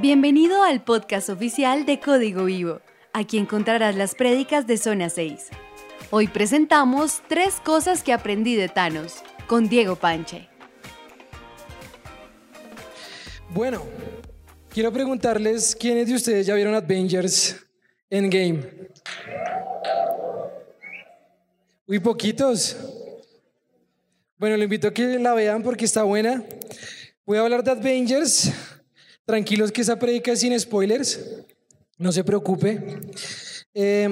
Bienvenido al podcast oficial de Código Vivo. Aquí encontrarás las prédicas de Zona 6. Hoy presentamos tres cosas que aprendí de Thanos con Diego Panche. Bueno, quiero preguntarles quiénes de ustedes ya vieron Avengers Endgame. Muy poquitos. Bueno, le invito a que la vean porque está buena. Voy a hablar de Avengers. Tranquilos que esa predica es sin spoilers. No se preocupe. Eh,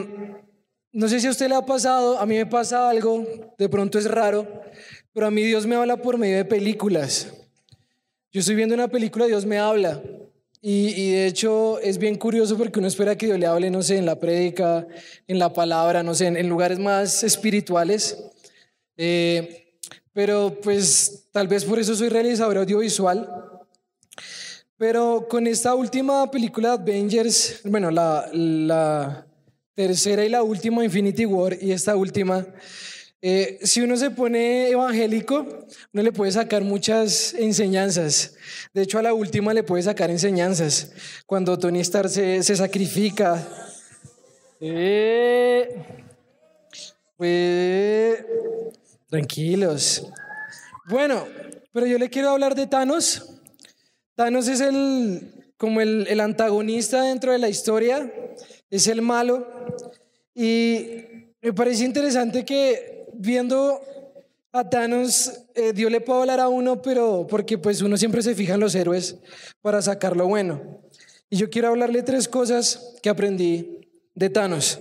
no sé si a usted le ha pasado, a mí me pasa algo, de pronto es raro, pero a mí Dios me habla por medio de películas. Yo estoy viendo una película, Dios me habla. Y, y, de hecho es bien curioso porque uno espera que Dios le hable, no sé, en la prédica, en la palabra, no sé, en, en lugares más espirituales. Eh, pero pues tal vez por eso soy realizador audiovisual. Pero con esta última película de Avengers, bueno, la, la tercera y la última, Infinity War, y esta última, eh, si uno se pone evangélico, uno le puede sacar muchas enseñanzas. De hecho, a la última le puede sacar enseñanzas. Cuando Tony Stark se, se sacrifica. Eh, tranquilos. Bueno, pero yo le quiero hablar de Thanos. Thanos es el, como el, el antagonista dentro de la historia, es el malo. Y me parece interesante que viendo a Thanos, eh, Dios le puede hablar a uno, pero porque pues uno siempre se fija en los héroes para sacar lo bueno. Y yo quiero hablarle tres cosas que aprendí de Thanos.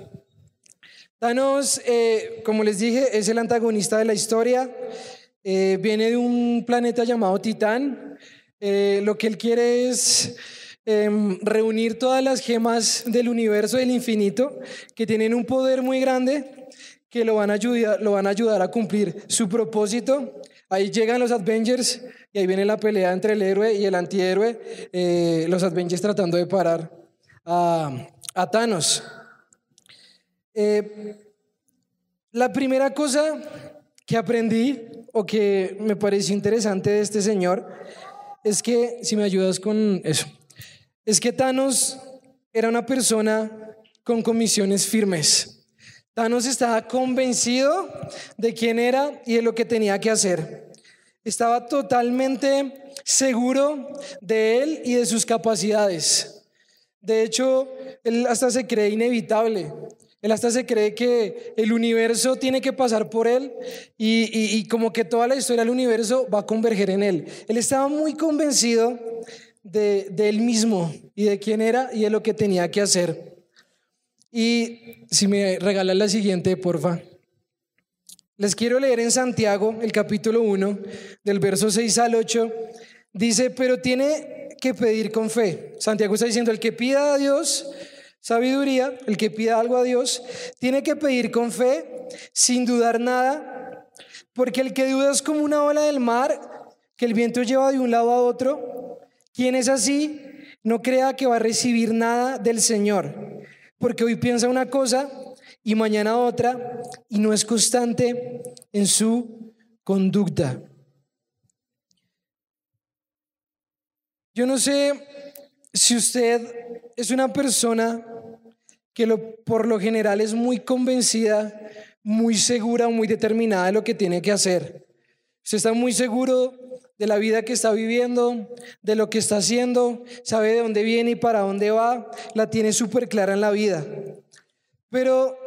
Thanos, eh, como les dije, es el antagonista de la historia. Eh, viene de un planeta llamado Titán. Eh, lo que él quiere es em, reunir todas las gemas del universo del infinito, que tienen un poder muy grande que lo van, a ayudar, lo van a ayudar a cumplir su propósito. Ahí llegan los Avengers y ahí viene la pelea entre el héroe y el antihéroe, eh, los Avengers tratando de parar a, a Thanos. Eh, la primera cosa que aprendí o que me pareció interesante de este señor es que, si me ayudas con eso, es que Thanos era una persona con comisiones firmes. Thanos estaba convencido de quién era y de lo que tenía que hacer. Estaba totalmente seguro de él y de sus capacidades. De hecho, él hasta se cree inevitable. Él hasta se cree que el universo tiene que pasar por él y, como que toda la historia del universo va a converger en él. Él estaba muy convencido de, de él mismo y de quién era y de lo que tenía que hacer. Y si me regalan la siguiente, porfa. Les quiero leer en Santiago, el capítulo 1, del verso 6 al 8. Dice, pero tiene que pedir con fe. Santiago está diciendo, el que pida a Dios sabiduría, el que pida algo a Dios, tiene que pedir con fe, sin dudar nada, porque el que duda es como una ola del mar que el viento lleva de un lado a otro. Quien es así, no crea que va a recibir nada del Señor porque hoy piensa una cosa y mañana otra y no es constante en su conducta. Yo no sé si usted es una persona que por lo general es muy convencida, muy segura, muy determinada de lo que tiene que hacer. Usted está muy seguro de la vida que está viviendo, de lo que está haciendo, sabe de dónde viene y para dónde va, la tiene súper clara en la vida. Pero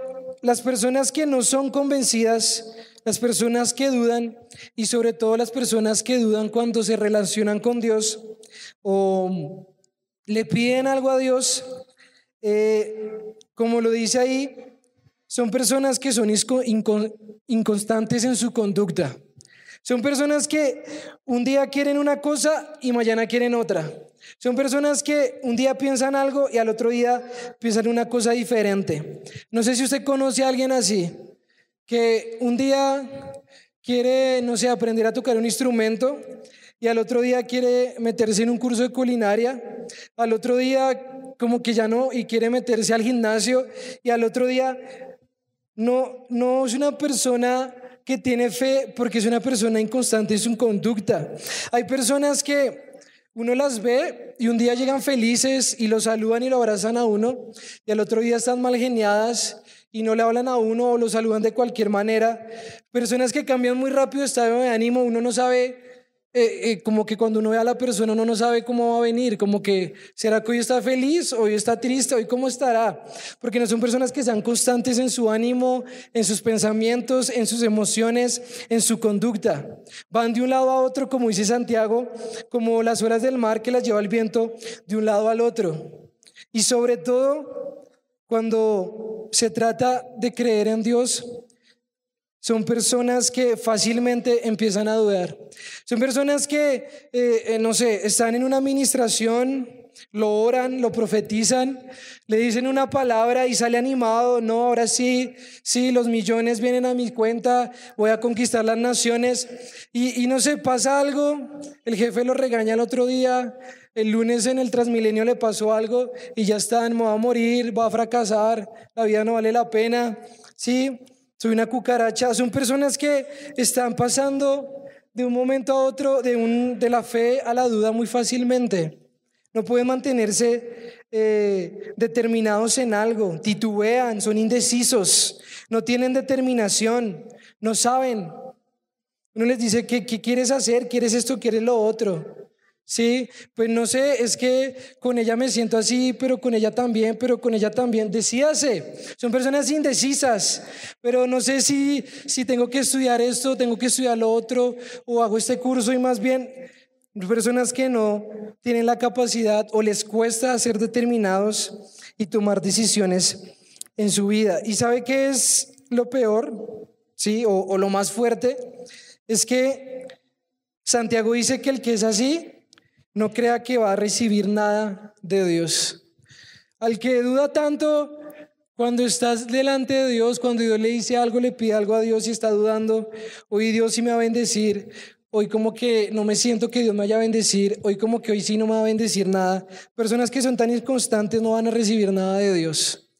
las personas que no son convencidas, las personas que dudan y sobre todo las personas que dudan cuando se relacionan con Dios o le piden algo a Dios, eh, como lo dice ahí, son personas que son inconstantes en su conducta. Son personas que un día quieren una cosa y mañana quieren otra. Son personas que un día piensan algo y al otro día piensan una cosa diferente. No sé si usted conoce a alguien así, que un día quiere, no sé, aprender a tocar un instrumento y al otro día quiere meterse en un curso de culinaria, al otro día como que ya no y quiere meterse al gimnasio y al otro día no, no es una persona tiene fe porque es una persona inconstante en su conducta. Hay personas que uno las ve y un día llegan felices y lo saludan y lo abrazan a uno y al otro día están mal geniadas y no le hablan a uno o lo saludan de cualquier manera. Personas que cambian muy rápido estado de ánimo, uno no sabe eh, eh, como que cuando uno ve a la persona uno no sabe cómo va a venir, como que será que hoy está feliz, hoy está triste, hoy cómo estará, porque no son personas que sean constantes en su ánimo, en sus pensamientos, en sus emociones, en su conducta. Van de un lado a otro, como dice Santiago, como las olas del mar que las lleva el viento de un lado al otro. Y sobre todo, cuando se trata de creer en Dios, son personas que fácilmente empiezan a dudar. Son personas que, eh, eh, no sé, están en una administración, lo oran, lo profetizan, le dicen una palabra y sale animado, no, ahora sí, sí, los millones vienen a mi cuenta, voy a conquistar las naciones. Y, y no sé, pasa algo, el jefe lo regaña el otro día, el lunes en el Transmilenio le pasó algo y ya están, me va a morir, va a fracasar, la vida no vale la pena. Sí, soy una cucaracha. Son personas que están pasando de un momento a otro, de, un, de la fe a la duda muy fácilmente. No pueden mantenerse eh, determinados en algo, titubean, son indecisos, no tienen determinación, no saben. Uno les dice, ¿qué, qué quieres hacer? ¿Quieres esto? ¿Quieres lo otro? Sí, pues no sé, es que con ella me siento así, pero con ella también, pero con ella también. Decíase, son personas indecisas, pero no sé si, si tengo que estudiar esto, tengo que estudiar lo otro, o hago este curso y más bien personas que no tienen la capacidad o les cuesta ser determinados y tomar decisiones en su vida. ¿Y sabe qué es lo peor? Sí, o, o lo más fuerte, es que Santiago dice que el que es así no crea que va a recibir nada de Dios. Al que duda tanto, cuando estás delante de Dios, cuando Dios le dice algo, le pide algo a Dios y está dudando, hoy Dios sí me va a bendecir, hoy como que no me siento que Dios me vaya a bendecir, hoy como que hoy sí no me va a bendecir nada. Personas que son tan inconstantes no van a recibir nada de Dios.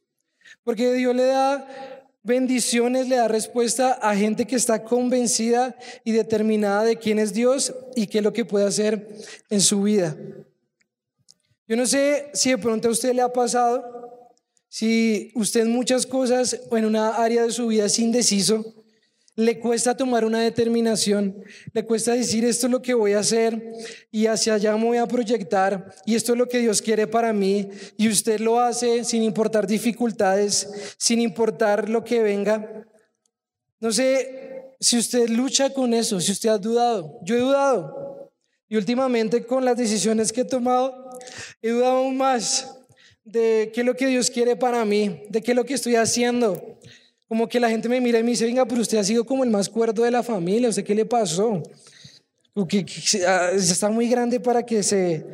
Porque Dios le da bendiciones le da respuesta a gente que está convencida y determinada de quién es Dios y qué es lo que puede hacer en su vida. Yo no sé si de pronto a usted le ha pasado, si usted en muchas cosas o en una área de su vida es indeciso, le cuesta tomar una determinación, le cuesta decir esto es lo que voy a hacer y hacia allá me voy a proyectar y esto es lo que Dios quiere para mí y usted lo hace sin importar dificultades, sin importar lo que venga. No sé si usted lucha con eso, si usted ha dudado. Yo he dudado y últimamente con las decisiones que he tomado he dudado aún más de qué es lo que Dios quiere para mí, de qué es lo que estoy haciendo. Como que la gente me mira y me dice, venga, pero usted ha sido como el más cuerdo de la familia, ¿usted qué le pasó? Que, ah, está muy grande para que se,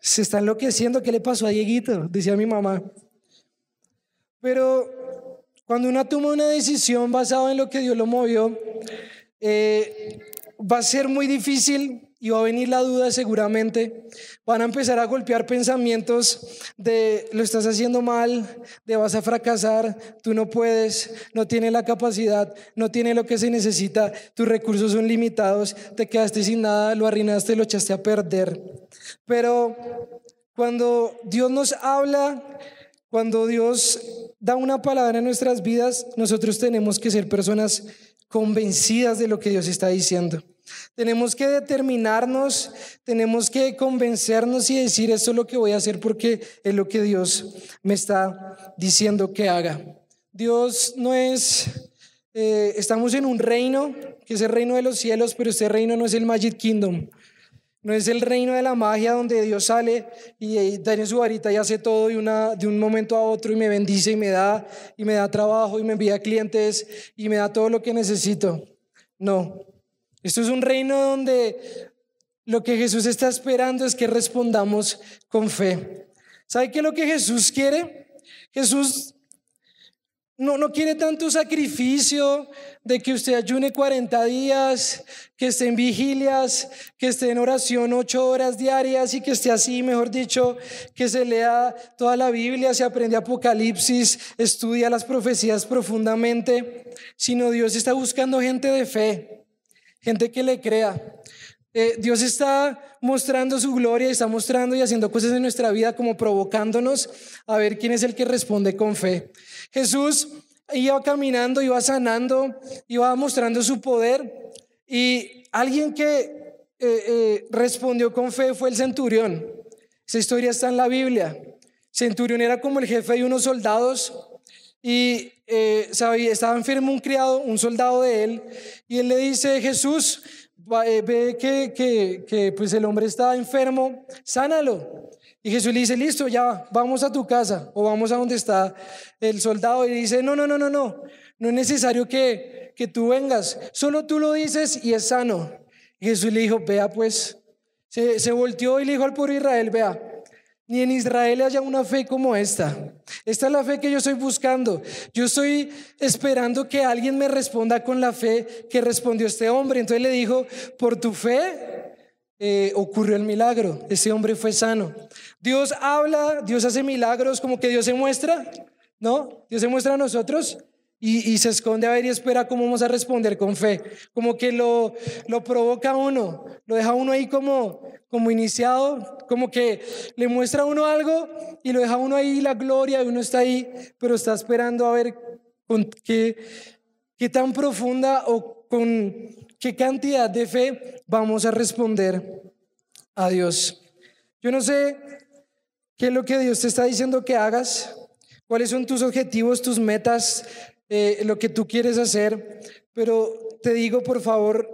se está enloqueciendo, ¿qué le pasó a Dieguito? Decía mi mamá. Pero cuando uno toma una decisión basada en lo que Dios lo movió, eh, va a ser muy difícil y va a venir la duda seguramente. Van a empezar a golpear pensamientos de lo estás haciendo mal, de vas a fracasar, tú no puedes, no tienes la capacidad, no tienes lo que se necesita, tus recursos son limitados, te quedaste sin nada, lo arruinaste, lo echaste a perder. Pero cuando Dios nos habla, cuando Dios da una palabra en nuestras vidas, nosotros tenemos que ser personas convencidas de lo que Dios está diciendo. Tenemos que determinarnos, tenemos que convencernos y decir esto es lo que voy a hacer porque es lo que Dios me está diciendo que haga. Dios no es, eh, estamos en un reino, que es el reino de los cielos, pero este reino no es el Magic Kingdom. No es el reino de la magia donde Dios sale y, tiene su varita y hace todo de, una, de un momento a otro y me bendice y me da y me da trabajo y me envía clientes y me da todo lo que necesito. No, esto es un reino donde lo que Jesús está esperando es que respondamos con fe. ¿Sabe qué es lo que Jesús quiere? Jesús no, no quiere tanto sacrificio de que usted ayune 40 días, que esté en vigilias, que esté en oración 8 horas diarias y que esté así, mejor dicho, que se lea toda la Biblia, se aprende Apocalipsis, estudia las profecías profundamente, sino Dios está buscando gente de fe gente que le crea. Eh, Dios está mostrando su gloria, está mostrando y haciendo cosas en nuestra vida como provocándonos a ver quién es el que responde con fe. Jesús iba caminando, iba sanando, iba mostrando su poder y alguien que eh, eh, respondió con fe fue el centurión. Esa historia está en la Biblia. Centurión era como el jefe de unos soldados y sabía, estaba enfermo un criado, un soldado de él, y él le dice, Jesús, eh, ve que, que, pues el hombre está enfermo, sánalo. Y Jesús le dice, listo, ya, vamos a tu casa o vamos a donde está el soldado. Y dice, no, no, no, no, no, no es necesario que, que tú vengas, solo tú lo dices y es sano. Y Jesús le dijo, vea pues, se, se volteó y le dijo al pueblo Israel, vea, ni en Israel haya una fe como esta. Esta es la fe que yo estoy buscando. Yo estoy esperando que alguien me responda con la fe que respondió este hombre. Entonces le dijo, por tu fe eh, ocurrió el milagro. Ese hombre fue sano. Dios habla, Dios hace milagros como que Dios se muestra. ¿No? Dios se muestra a nosotros y, se esconde a ver y espera cómo vamos a responder con fe. Como que lo, lo provoca a uno, lo deja uno ahí como, como iniciado, como que le muestra a uno algo y lo deja uno ahí la gloria y uno está ahí, pero está esperando a ver con qué, qué tan profunda o con qué cantidad de fe vamos a responder a Dios. Yo no sé qué es lo que Dios te está diciendo que hagas, cuáles son tus objetivos, tus metas, eh, lo que tú quieres hacer, pero te digo, por favor,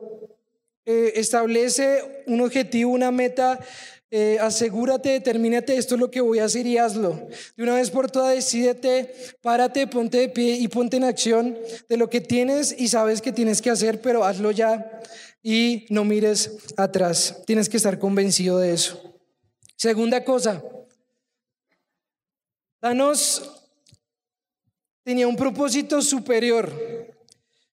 eh, establece un objetivo, una meta. Eh, asegúrate, determínate, esto es lo que voy a hacer y hazlo. De una vez por todas, decídete, párate, ponte de pie y ponte en acción de lo que tienes y sabes que tienes que hacer, pero hazlo ya y no mires atrás. Tienes que estar convencido de eso. Segunda cosa, danos tenía un propósito superior.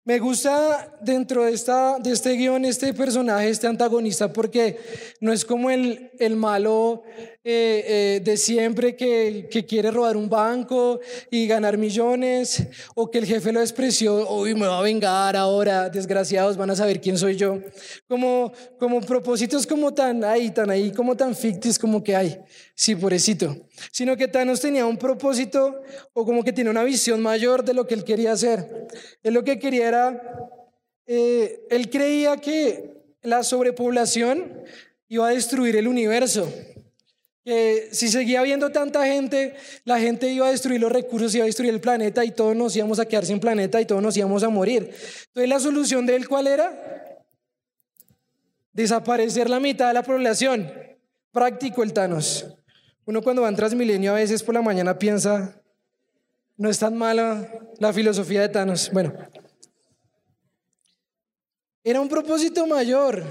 Me gusta dentro de, esta, de este guion este personaje, este antagonista, porque no es como el, el malo eh, eh, de siempre que, que, quiere robar un banco y ganar millones, o que el jefe lo despreció, uy, me va a vengar ahora, desgraciados, van a saber quién soy yo. Como, como propósitos como tan ahí, tan ahí, como tan ficticios como que hay, sí, pobrecito. Sino que Thanos tenía un propósito o como que tiene una visión mayor de lo que él quería hacer. Él lo que quería era, eh, él creía que la sobrepoblación iba a destruir el universo si seguía habiendo tanta gente, la gente iba a destruir los recursos, iba a destruir el planeta y todos nos íbamos a quedar sin planeta y todos nos íbamos a morir. Entonces la solución de él, ¿cuál era? Desaparecer la mitad de la población. Práctico el Thanos. Uno cuando va en Transmilenio a veces por la mañana piensa, no es tan mala la filosofía de Thanos. Bueno, era un propósito mayor.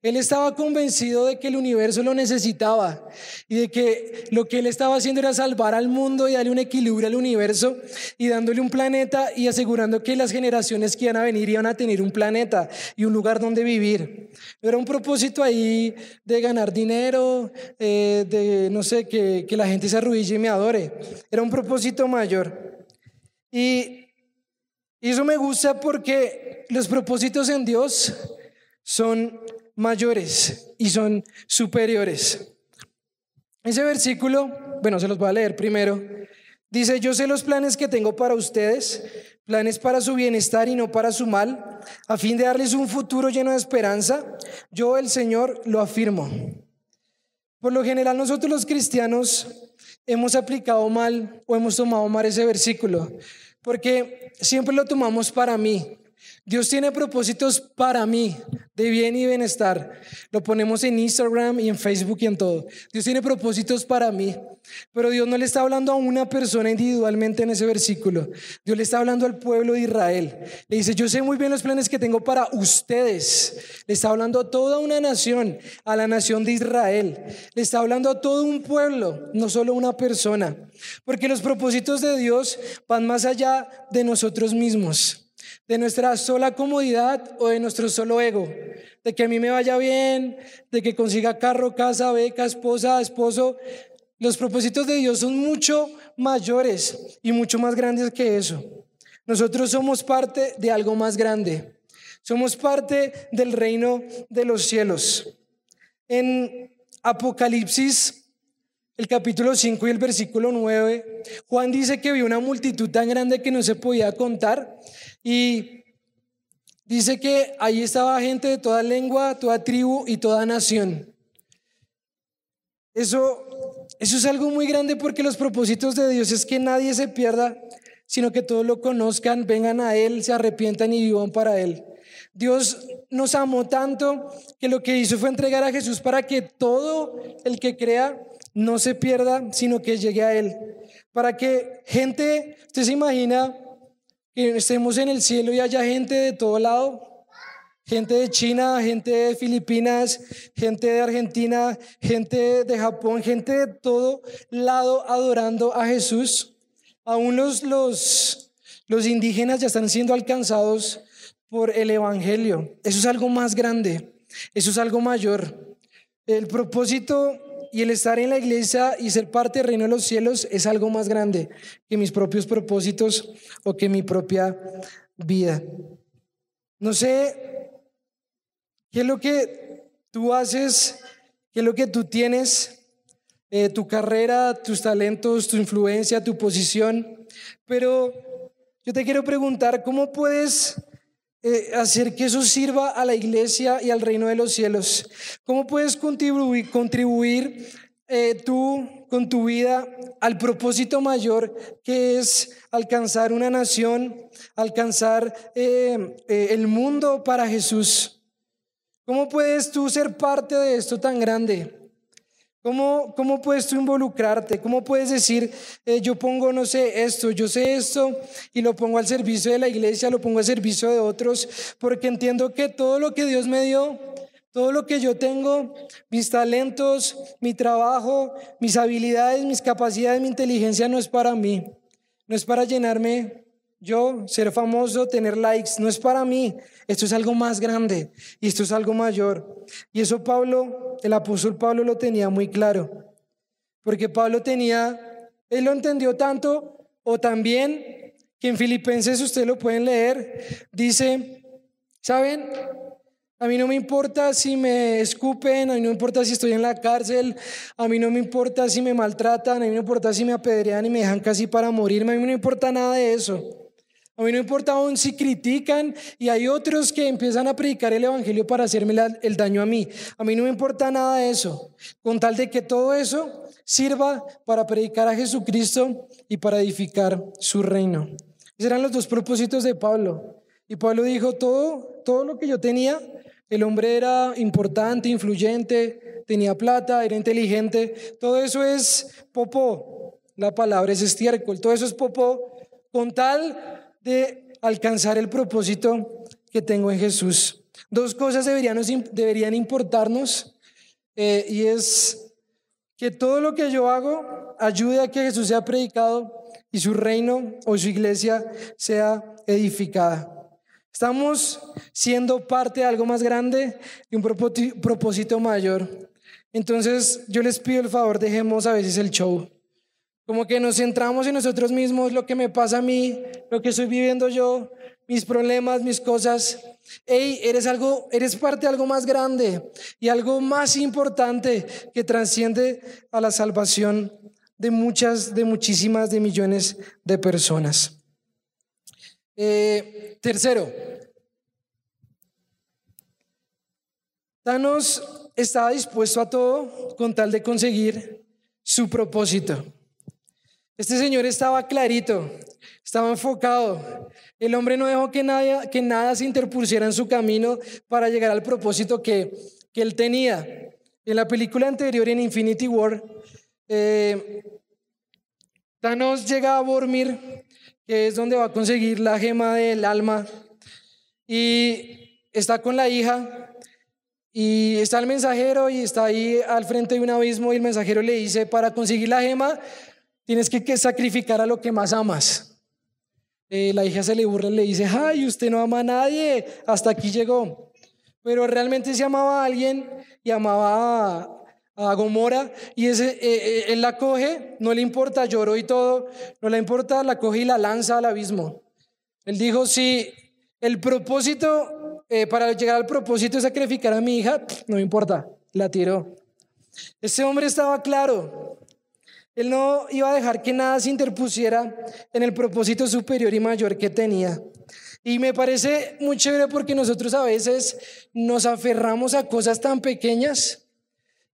Él estaba convencido de que el universo lo necesitaba y de que lo que él estaba haciendo era salvar al mundo y darle un equilibrio al universo y dándole un planeta y asegurando que las generaciones que iban a venir iban a tener un planeta y un lugar donde vivir. era un propósito ahí de ganar dinero, eh, de no sé, que, que la gente se arruille y me adore. Era un propósito mayor. Y, y eso me gusta porque los propósitos en Dios son mayores y son superiores. Ese versículo, bueno, se los voy a leer primero. Dice, yo sé los planes que tengo para ustedes, planes para su bienestar y no para su mal, a fin de darles un futuro lleno de esperanza. Yo, el Señor, lo afirmo. Por lo general, nosotros los cristianos hemos aplicado mal o hemos tomado mal ese versículo, porque siempre lo tomamos para mí. Dios tiene propósitos para mí, de bien y bienestar. Lo ponemos en Instagram y en Facebook y en todo. Dios tiene propósitos para mí. Pero Dios no le está hablando a una persona individualmente en ese versículo. Dios le está hablando al pueblo de Israel. Le dice, yo sé muy bien los planes que tengo para ustedes. Le está hablando a toda una nación, a la nación de Israel. Le está hablando a todo un pueblo, no solo una persona. Porque los propósitos de Dios van más allá de nosotros mismos de nuestra sola comodidad o de nuestro solo ego, de que a mí me vaya bien, de que consiga carro, casa, beca, esposa, esposo. Los propósitos de Dios son mucho mayores y mucho más grandes que eso. Nosotros somos parte de algo más grande. Somos parte del reino de los cielos. En Apocalipsis, el capítulo 5 y el versículo 9, Juan dice que vio una multitud tan grande que no se podía contar y dice que ahí estaba gente de toda lengua, toda tribu y toda nación. Eso, eso es algo muy grande porque los propósitos de Dios es que nadie se pierda, sino que todos lo conozcan, vengan a Él, se arrepientan y vivan para Él. Dios nos amó tanto que lo que hizo fue entregar a Jesús para que todo el que crea no se pierda, sino que llegue a Él. Para que gente, usted se imagina que estemos en el cielo y haya gente de todo lado, gente de China, gente de Filipinas, gente de Argentina, gente de Japón, gente de todo lado adorando a Jesús. Aún los, los, los indígenas ya están siendo alcanzados por el Evangelio. Eso es algo más grande, eso es algo mayor. El propósito y el estar en la iglesia y ser parte del reino de los cielos es algo más grande que mis propios propósitos o que mi propia vida. No sé qué es lo que tú haces, qué es lo que tú tienes, eh, tu carrera, tus talentos, tu influencia, tu posición, pero yo te quiero preguntar, ¿cómo puedes eh, hacer que eso sirva a la iglesia y al reino de los cielos? ¿Cómo puedes contribuir, contribuir eh, tú con tu vida al propósito mayor que es alcanzar una nación, alcanzar eh, el mundo para Jesús? ¿Cómo puedes tú ser parte de esto tan grande? ¿Cómo, ¿Cómo puedes tú involucrarte? ¿Cómo puedes decir, eh, yo pongo, no sé, esto, yo sé esto y lo pongo al servicio de la iglesia, lo pongo al servicio de otros? Porque entiendo que todo lo que Dios me dio, todo lo que yo tengo, mis talentos, mi trabajo, mis habilidades, mis capacidades, mi inteligencia, no es para mí, no es para llenarme yo, ser famoso, tener likes, no es para mí. Esto es algo más grande y esto es algo mayor. Y eso Pablo, el apóstol Pablo lo tenía muy claro. Porque Pablo tenía, él lo entendió tanto o también que en Filipenses usted lo pueden leer, dice, ¿saben? A mí no me importa si me escupen, a mí no me importa si estoy en la cárcel, a mí no me importa si me maltratan, a mí no me importa si me apedrean y me dejan casi para morirme, a mí no me importa nada de eso. A mí no importa aún si critican y hay otros que empiezan a predicar el Evangelio para hacerme el daño a mí. A mí no me importa nada de eso, con tal de que todo eso sirva para predicar a Jesucristo y para edificar su reino. Esos eran los dos propósitos de Pablo. Y Pablo dijo, todo, todo lo que yo tenía, el hombre era importante, influyente, tenía plata, era inteligente, todo eso es popó. La palabra es estiércol, todo eso es popó, con tal de alcanzar el propósito que tengo en Jesús. Dos cosas deberían, deberían importarnos eh, y es que todo lo que yo hago ayude a que Jesús sea predicado y su reino o su iglesia sea edificada. Estamos siendo parte de algo más grande y un propósito mayor. Entonces yo les pido el favor, dejemos a veces el show. Como que nos centramos en nosotros mismos, lo que me pasa a mí, lo que estoy viviendo yo, mis problemas, mis cosas. Hey, eres algo, eres parte de algo más grande y algo más importante que trasciende a la salvación de muchas, de muchísimas, de millones de personas. Eh, tercero, Thanos estaba dispuesto a todo con tal de conseguir su propósito. Este señor estaba clarito, estaba enfocado. El hombre no dejó que nada, que nada se interpusiera en su camino para llegar al propósito que, que él tenía. En la película anterior, en Infinity War, eh, Thanos llega a Bormir, que es donde va a conseguir la gema del alma, y está con la hija, y está el mensajero y está ahí al frente de un abismo, y el mensajero le dice, para conseguir la gema, Tienes que, sacrificar a lo que más amas. Eh, la hija se le burla y le dice, ay, usted no ama a nadie, hasta aquí llegó. Pero realmente se amaba a alguien y amaba a, Gomora y ese, eh, eh, él la coge, no le importa, lloró y todo, no le importa, la coge y la lanza al abismo. Él dijo, si el propósito, para llegar al propósito es sacrificar a mi hija, no me importa, la tiró. Ese hombre estaba claro. Él no iba a dejar que nada se interpusiera en el propósito superior y mayor que tenía. Y me parece muy chévere porque nosotros a veces nos aferramos a cosas tan pequeñas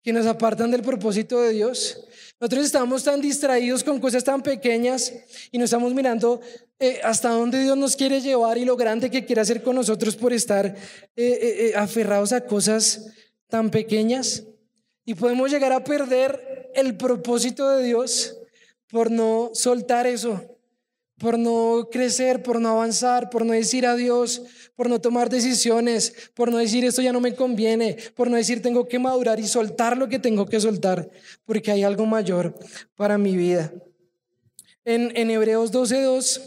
que nos apartan del propósito de Dios. Nosotros estamos tan distraídos con cosas tan pequeñas y nos estamos mirando eh, hasta dónde Dios nos quiere llevar y lo grande que quiere hacer con nosotros por estar eh, eh, aferrados a cosas tan pequeñas. Y podemos llegar a perder el propósito de Dios por no soltar eso, por no crecer, por no avanzar, por no decir adiós, por no tomar decisiones, por no decir esto ya no me conviene, por no decir tengo que madurar y soltar lo que tengo que soltar, porque hay algo mayor para mi vida. En, en Hebreos 12.2,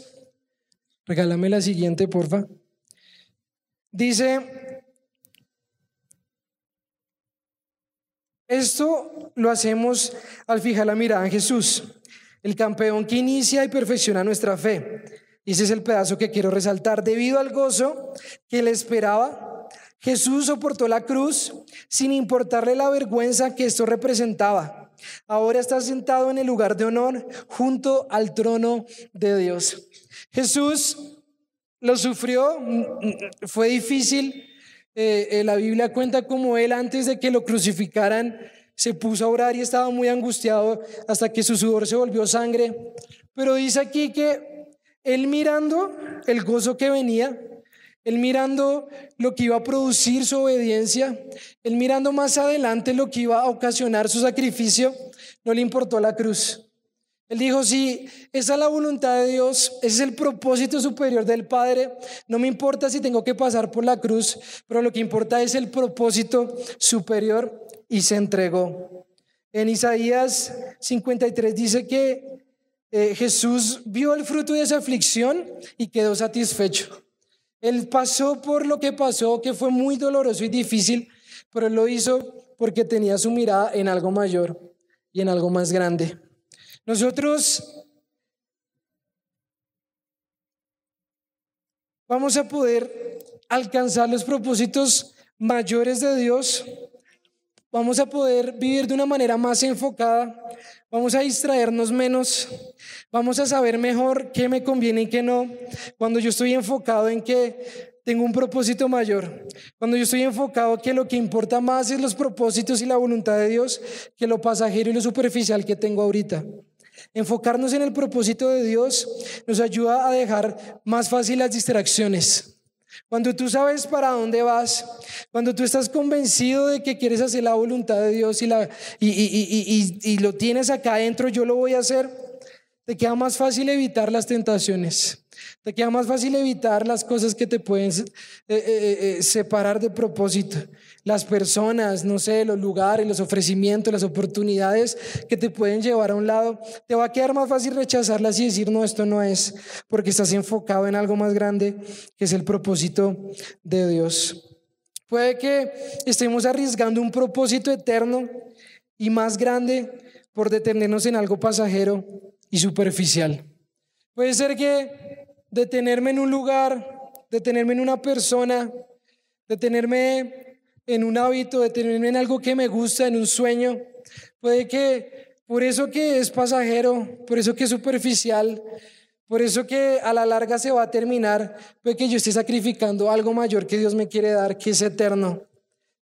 regálame la siguiente, porfa. Dice, esto lo hacemos al fijar la mirada en Jesús el campeón que inicia y perfecciona nuestra fe. Y ese es el pedazo que quiero resaltar. Debido al gozo que le esperaba, Jesús soportó la cruz sin importarle la vergüenza que esto representaba. Ahora está sentado en el lugar de honor junto al trono de Dios. Jesús lo sufrió, fue difícil. Eh, eh, la Biblia cuenta como él antes de que lo crucificaran se puso a orar y estaba muy angustiado hasta que su sudor se volvió sangre. Pero dice aquí que él mirando el gozo que venía, él mirando lo que iba a producir su obediencia, él mirando más adelante lo que iba a ocasionar su sacrificio, no le importó la cruz. Él dijo, si esa es la voluntad de Dios, ese es el propósito superior del Padre, no me importa si tengo que pasar por la cruz, pero lo que importa es el propósito superior y se entregó. En Isaías 53 dice que eh, Jesús vio el fruto de esa aflicción y quedó satisfecho. Él pasó por lo que pasó, que fue muy doloroso y difícil, pero él lo hizo porque tenía su mirada en algo mayor y en algo más grande. Nosotros vamos a poder alcanzar los propósitos mayores de Dios. Vamos a poder vivir de una manera más enfocada, vamos a distraernos menos, vamos a saber mejor qué me conviene y qué no, cuando yo estoy enfocado en que tengo un propósito mayor, cuando yo estoy enfocado que lo que importa más es los propósitos y la voluntad de Dios que lo pasajero y lo superficial que tengo ahorita. Enfocarnos en el propósito de Dios nos ayuda a dejar más fácil las distracciones. Cuando tú sabes para dónde vas, cuando tú estás convencido de que quieres hacer la voluntad de Dios y, la, y, y, lo tienes acá adentro, yo lo voy a hacer, te queda más fácil evitar las tentaciones. Te queda más fácil evitar las cosas que te pueden eh, eh, eh, separar de propósito. Las personas, no sé, los lugares, los ofrecimientos, las oportunidades que te pueden llevar a un lado. Te va a quedar más fácil rechazarlas y decir, no, esto no es, porque estás enfocado en algo más grande, que es el propósito de Dios. Puede que estemos arriesgando un propósito eterno y más grande por detenernos en algo pasajero y superficial. Puede ser que detenerme en un lugar, detenerme en una persona, detenerme en un hábito, detenerme en algo que me gusta, en un sueño, puede que por eso que es pasajero, por eso que es superficial, por eso que a la larga se va a terminar, puede que yo esté sacrificando algo mayor que Dios me quiere dar, que es eterno,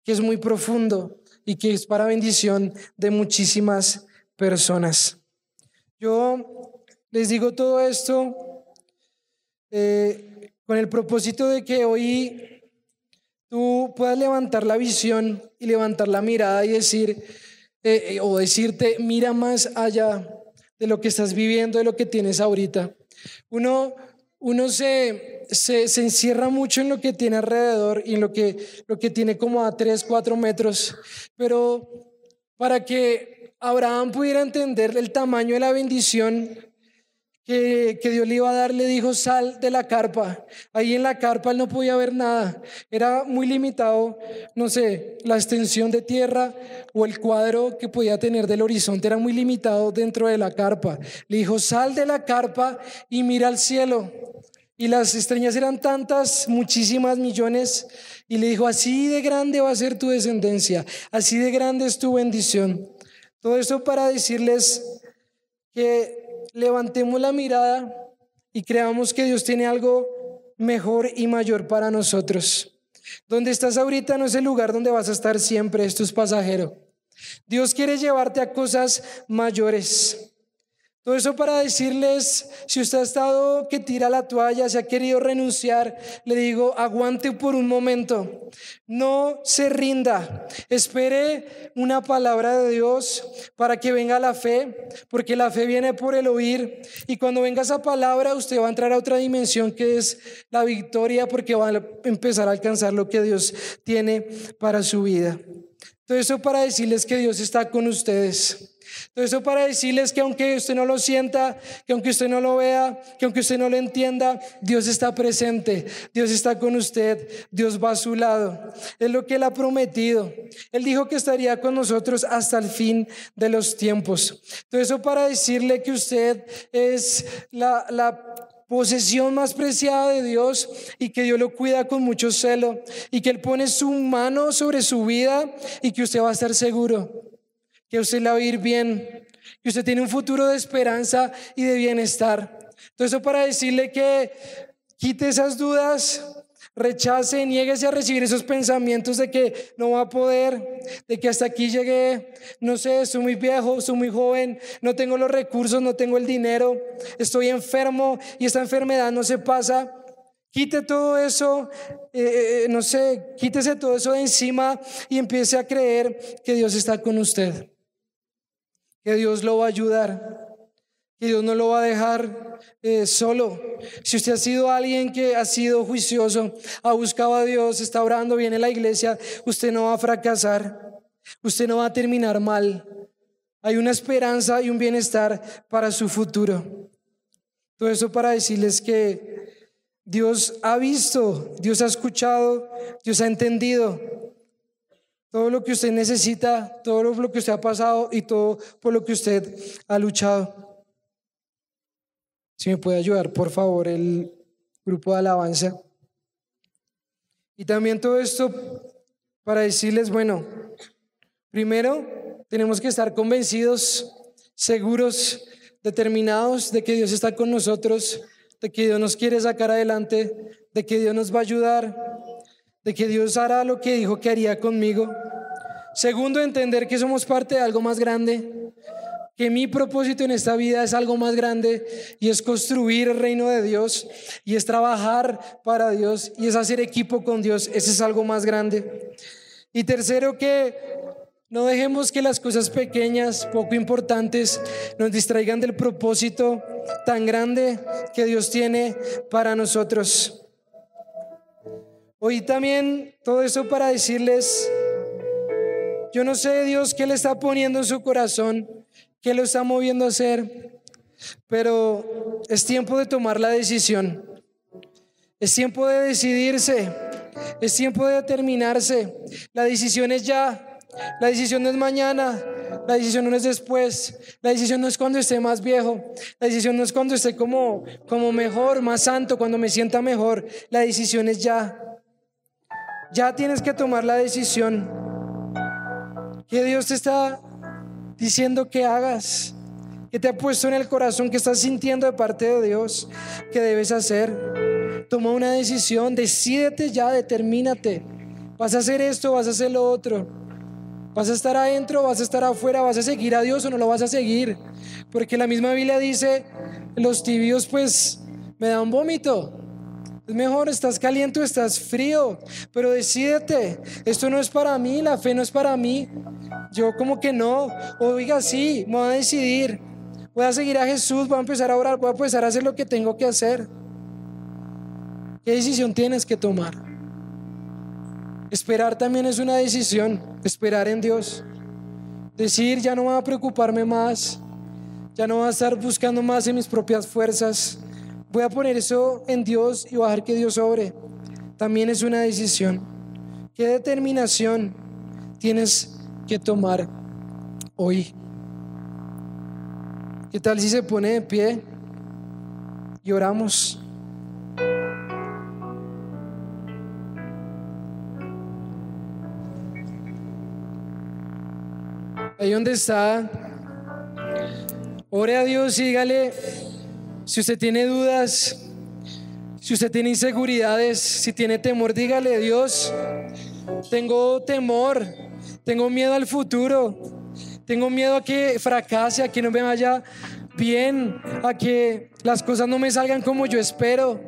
que es muy profundo y que es para bendición de muchísimas personas. Yo les digo todo esto eh, con el propósito de que hoy tú puedas levantar la visión y levantar la mirada y decir, eh, eh, o decirte, mira más allá de lo que estás viviendo, de lo que tienes ahorita. Uno, uno se, se, se, encierra mucho en lo que tiene alrededor y en lo que, lo que tiene como a 3, 4 metros, pero para que Abraham pudiera entender el tamaño de la bendición que, Dios le iba a dar, le dijo, sal de la carpa. Ahí en la carpa él no podía ver nada. Era muy limitado, no sé, la extensión de tierra o el cuadro que podía tener del horizonte era muy limitado dentro de la carpa. Le dijo, sal de la carpa y mira al cielo. Y las estrellas eran tantas, muchísimas millones. Y le dijo, así de grande va a ser tu descendencia, así de grande es tu bendición. Todo esto para decirles que levantemos la mirada y creamos que Dios tiene algo mejor y mayor para nosotros. Donde estás ahorita no es el lugar donde vas a estar siempre, esto es pasajero. Dios quiere llevarte a cosas mayores. Todo eso para decirles, si usted ha estado que tira la toalla, si ha querido renunciar, le digo, aguante por un momento, no se rinda, espere una palabra de Dios para que venga la fe, porque la fe viene por el oír, y cuando venga esa palabra usted va a entrar a otra dimensión que es la victoria, porque va a empezar a alcanzar lo que Dios tiene para su vida. Todo eso para decirles que Dios está con ustedes. Todo eso para decirles que aunque usted no lo sienta, que aunque usted no lo vea, que aunque usted no lo entienda, Dios está presente, Dios está con usted, Dios va a su lado. Es lo que Él ha prometido. Él dijo que estaría con nosotros hasta el fin de los tiempos. Todo eso para decirle que usted es la, la posesión más preciada de Dios y que Dios lo cuida con mucho celo y que Él pone su mano sobre su vida y que usted va a estar seguro que usted la va a ir bien, que usted tiene un futuro de esperanza y de bienestar. Eso para decirle que quite esas dudas, rechace, nieguese a recibir esos pensamientos de que no va a poder, de que hasta aquí llegué, no sé, soy muy viejo, soy muy joven, no tengo los recursos, no tengo el dinero, estoy enfermo y esta enfermedad no se pasa. Quite todo eso, eh, eh, no sé, quítese todo eso de encima y empiece a creer que Dios está con usted que Dios lo va a ayudar, que Dios no lo va a dejar eh, solo. Si usted ha sido alguien que ha sido juicioso, ha buscado a Dios, está orando, viene a la iglesia, usted no va a fracasar, usted no va a terminar mal. Hay una esperanza y un bienestar para su futuro. Todo eso para decirles que Dios ha visto, Dios ha escuchado, Dios ha entendido todo lo que usted necesita, todo lo que usted ha pasado y todo por lo que usted ha luchado. Si me puede ayudar, por favor, el grupo de alabanza. Y también todo esto para decirles, bueno, primero tenemos que estar convencidos, seguros, determinados de que Dios está con nosotros, de que Dios nos quiere sacar adelante, de que Dios nos va a ayudar, de que Dios hará lo que dijo que haría conmigo. Segundo, entender que somos parte de algo más grande, que mi propósito en esta vida es algo más grande y es construir el reino de Dios y es trabajar para Dios y es hacer equipo con Dios. Ese es algo más grande. Y tercero, que no dejemos que las cosas pequeñas, poco importantes, nos distraigan del propósito tan grande que Dios tiene para nosotros. Hoy también todo eso para decirles, yo no sé Dios qué le está poniendo en su corazón, qué lo está moviendo a hacer, pero es tiempo de tomar la decisión. Es tiempo de decidirse, es tiempo de determinarse. La decisión es ya, la decisión no es mañana, la decisión no es después, la decisión no es cuando esté más viejo, la decisión no es cuando esté como, como mejor, más santo, cuando me sienta mejor, la decisión es ya. Ya tienes que tomar la decisión que Dios te está diciendo que hagas, que te ha puesto en el corazón, que estás sintiendo de parte de Dios, que debes hacer. Toma una decisión, decídete ya, determínate. Vas a hacer esto, vas a hacer lo otro. Vas a estar adentro, vas a estar afuera, vas a seguir a Dios o no lo vas a seguir. Porque la misma Biblia dice, los tibios pues me dan vómito. Es mejor, estás caliente o estás frío, pero decídete, esto no es para mí, la fe no es para mí. Yo como que no, oiga, sí, me voy a decidir. Voy a seguir a Jesús, voy a empezar a orar, voy a empezar a hacer lo que tengo que hacer. ¿Qué decisión tienes que tomar? Esperar también es una decisión, esperar en Dios. Decir, ya no voy a preocuparme más, ya no voy a estar buscando más en mis propias fuerzas voy a poner eso en Dios y bajar que Dios sobre. También es una decisión. ¿Qué determinación tienes que tomar hoy? ¿Qué tal si se pone de pie y oramos? Ahí donde está, ore a Dios y dígale, si usted tiene dudas, si usted tiene inseguridades, si tiene temor, dígale, Dios, tengo temor, tengo miedo al futuro, tengo miedo a que fracase, a que no me vaya bien, a que las cosas no me salgan como yo espero,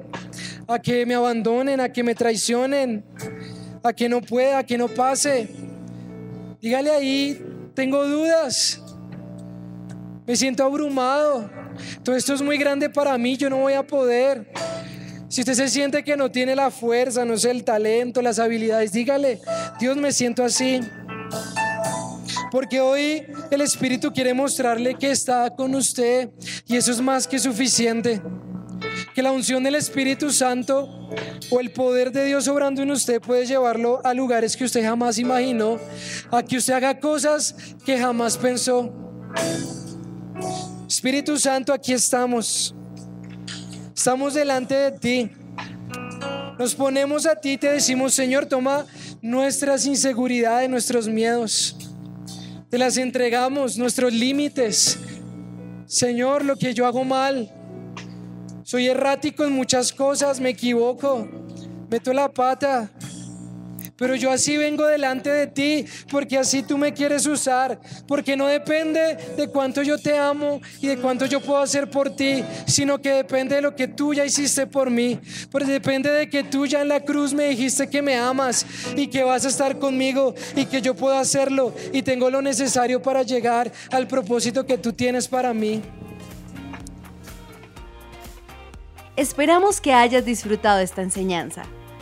a que me abandonen, a que me traicionen, a que no pueda, a que no pase. Dígale ahí, tengo dudas, me siento abrumado, todo esto es muy grande para mí, yo no voy a poder. Si usted se siente que no tiene la fuerza, no sé, el talento, las habilidades, dígale, Dios me siento así. Porque hoy el Espíritu quiere mostrarle que está con usted y eso es más que suficiente. Que la unción del Espíritu Santo o el poder de Dios obrando en usted puede llevarlo a lugares que usted jamás imaginó, a que usted haga cosas que jamás pensó. Espíritu Santo, aquí estamos. Estamos delante de ti. Nos ponemos a ti y te decimos, Señor, toma nuestras inseguridades, nuestros miedos. Te las entregamos, nuestros límites. Señor, lo que yo hago mal. Soy errático en muchas cosas, me equivoco, meto la pata. Pero yo así vengo delante de ti porque así tú me quieres usar, porque no depende de cuánto yo te amo y de cuánto yo puedo hacer por ti, sino que depende de lo que tú ya hiciste por mí, porque depende de que tú ya en la cruz me dijiste que me amas y que vas a estar conmigo y que yo puedo hacerlo y tengo lo necesario para llegar al propósito que tú tienes para mí. Esperamos que hayas disfrutado esta enseñanza.